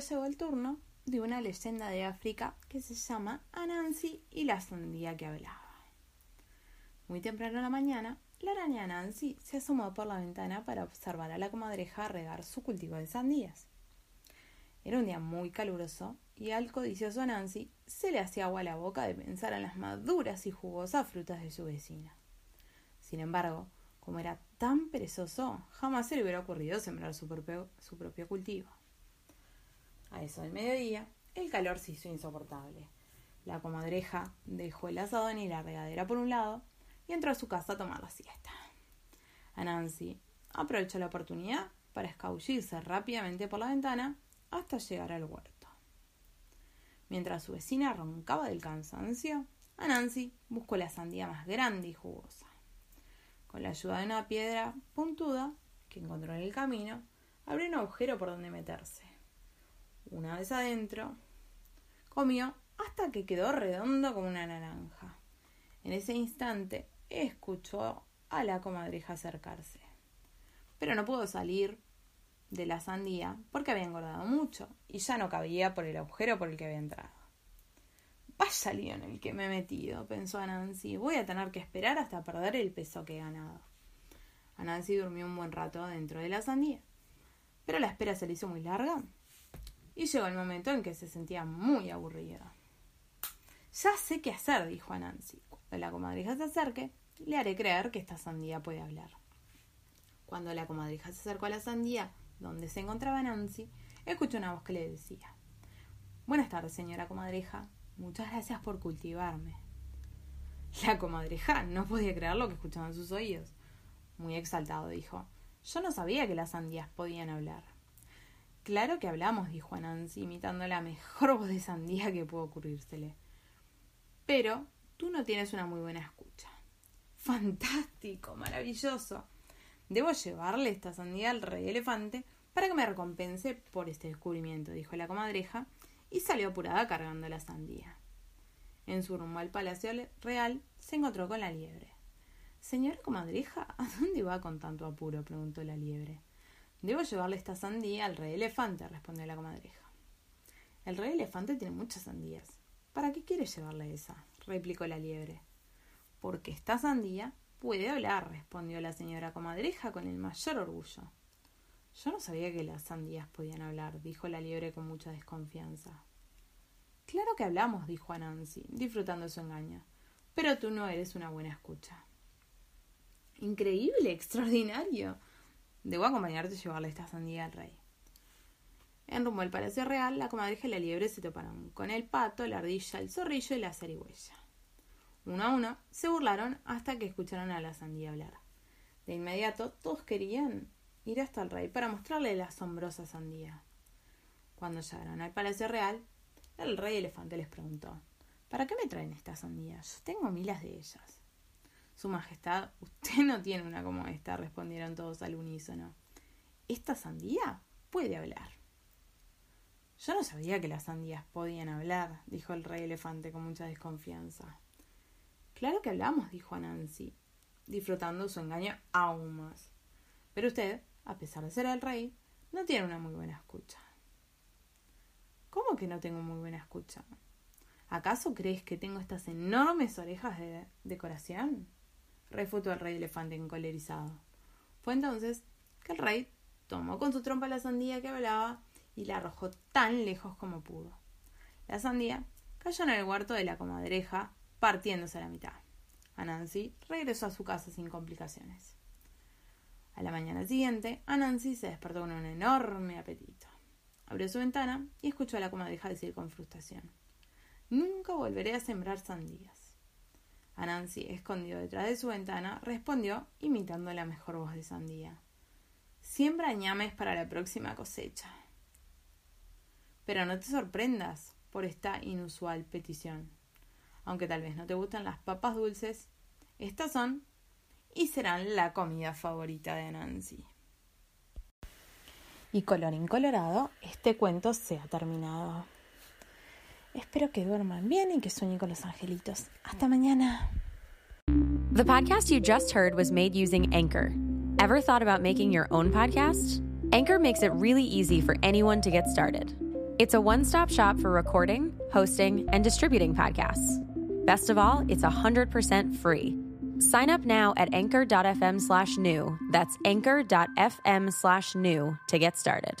Llegó el turno de una leyenda de África que se llama Anansi y la sandía que hablaba. Muy temprano en la mañana, la araña Anansi se asomó por la ventana para observar a la comadreja regar su cultivo de sandías. Era un día muy caluroso y al codicioso Anansi se le hacía agua la boca de pensar en las maduras y jugosas frutas de su vecina. Sin embargo, como era tan perezoso, jamás se le hubiera ocurrido sembrar su propio cultivo. A eso del mediodía, el calor se hizo insoportable. La comadreja dejó el asadón y la regadera por un lado y entró a su casa a tomar la siesta. Anansi aprovechó la oportunidad para escabullirse rápidamente por la ventana hasta llegar al huerto. Mientras su vecina roncaba del cansancio, Anansi buscó la sandía más grande y jugosa. Con la ayuda de una piedra puntuda que encontró en el camino, abrió un agujero por donde meterse. Una vez adentro, comió hasta que quedó redondo como una naranja. En ese instante escuchó a la comadreja acercarse. Pero no pudo salir de la sandía porque había engordado mucho y ya no cabía por el agujero por el que había entrado. Vaya lío en el que me he metido, pensó Anansi. Voy a tener que esperar hasta perder el peso que he ganado. Anansi durmió un buen rato dentro de la sandía, pero la espera se le hizo muy larga y llegó el momento en que se sentía muy aburrida. Ya sé qué hacer, dijo Anansi. Cuando la comadreja se acerque, le haré creer que esta sandía puede hablar. Cuando la comadreja se acercó a la sandía donde se encontraba Nancy, escuchó una voz que le decía Buenas tardes, señora comadreja. Muchas gracias por cultivarme. La comadreja no podía creer lo que escuchaban sus oídos. Muy exaltado dijo Yo no sabía que las sandías podían hablar. Claro que hablamos, dijo a Nancy, imitando la mejor voz de sandía que pudo ocurrírsele. Pero tú no tienes una muy buena escucha. Fantástico, maravilloso. Debo llevarle esta sandía al rey elefante para que me recompense por este descubrimiento, dijo la comadreja, y salió apurada cargando la sandía. En su rumbo al palacio real se encontró con la liebre. Señora comadreja, ¿a dónde va con tanto apuro? preguntó la liebre. Debo llevarle esta sandía al rey elefante, respondió la comadreja. El rey elefante tiene muchas sandías. ¿Para qué quiere llevarle esa? replicó la liebre. Porque esta sandía puede hablar, respondió la señora comadreja con el mayor orgullo. Yo no sabía que las sandías podían hablar, dijo la liebre con mucha desconfianza. Claro que hablamos, dijo a Nancy, disfrutando su engaño. Pero tú no eres una buena escucha. Increíble, extraordinario. Debo acompañarte y llevarle esta sandía al rey. En rumbo al Palacio Real, la comadreja y la liebre se toparon con el pato, la ardilla, el zorrillo y la zarigüeya. Uno a uno se burlaron hasta que escucharon a la sandía hablar. De inmediato todos querían ir hasta el rey para mostrarle la asombrosa sandía. Cuando llegaron al Palacio Real, el rey elefante les preguntó ¿Para qué me traen estas sandías? Yo tengo miles de ellas. Su Majestad, usted no tiene una como esta, respondieron todos al unísono. Esta sandía puede hablar. Yo no sabía que las sandías podían hablar, dijo el rey elefante con mucha desconfianza. Claro que hablamos, dijo Nancy, disfrutando su engaño aún más. Pero usted, a pesar de ser el rey, no tiene una muy buena escucha. ¿Cómo que no tengo muy buena escucha? ¿Acaso crees que tengo estas enormes orejas de decoración? Refutó el rey elefante encolerizado. Fue entonces que el rey tomó con su trompa la sandía que hablaba y la arrojó tan lejos como pudo. La sandía cayó en el huerto de la comadreja, partiéndose a la mitad. Anansi regresó a su casa sin complicaciones. A la mañana siguiente, Anansi se despertó con un enorme apetito. Abrió su ventana y escuchó a la comadreja decir con frustración: Nunca volveré a sembrar sandías. Anansi, escondido detrás de su ventana, respondió imitando la mejor voz de Sandía. Siembra ñames para la próxima cosecha. Pero no te sorprendas por esta inusual petición. Aunque tal vez no te gustan las papas dulces, estas son y serán la comida favorita de Nancy. Y colorín colorado, este cuento se ha terminado. Espero que duerman bien y que sueñen con los angelitos. Hasta mañana. The podcast you just heard was made using Anchor. Ever thought about making your own podcast? Anchor makes it really easy for anyone to get started. It's a one stop shop for recording, hosting, and distributing podcasts. Best of all, it's 100% free. Sign up now at anchor.fm slash new. That's anchor.fm slash new to get started.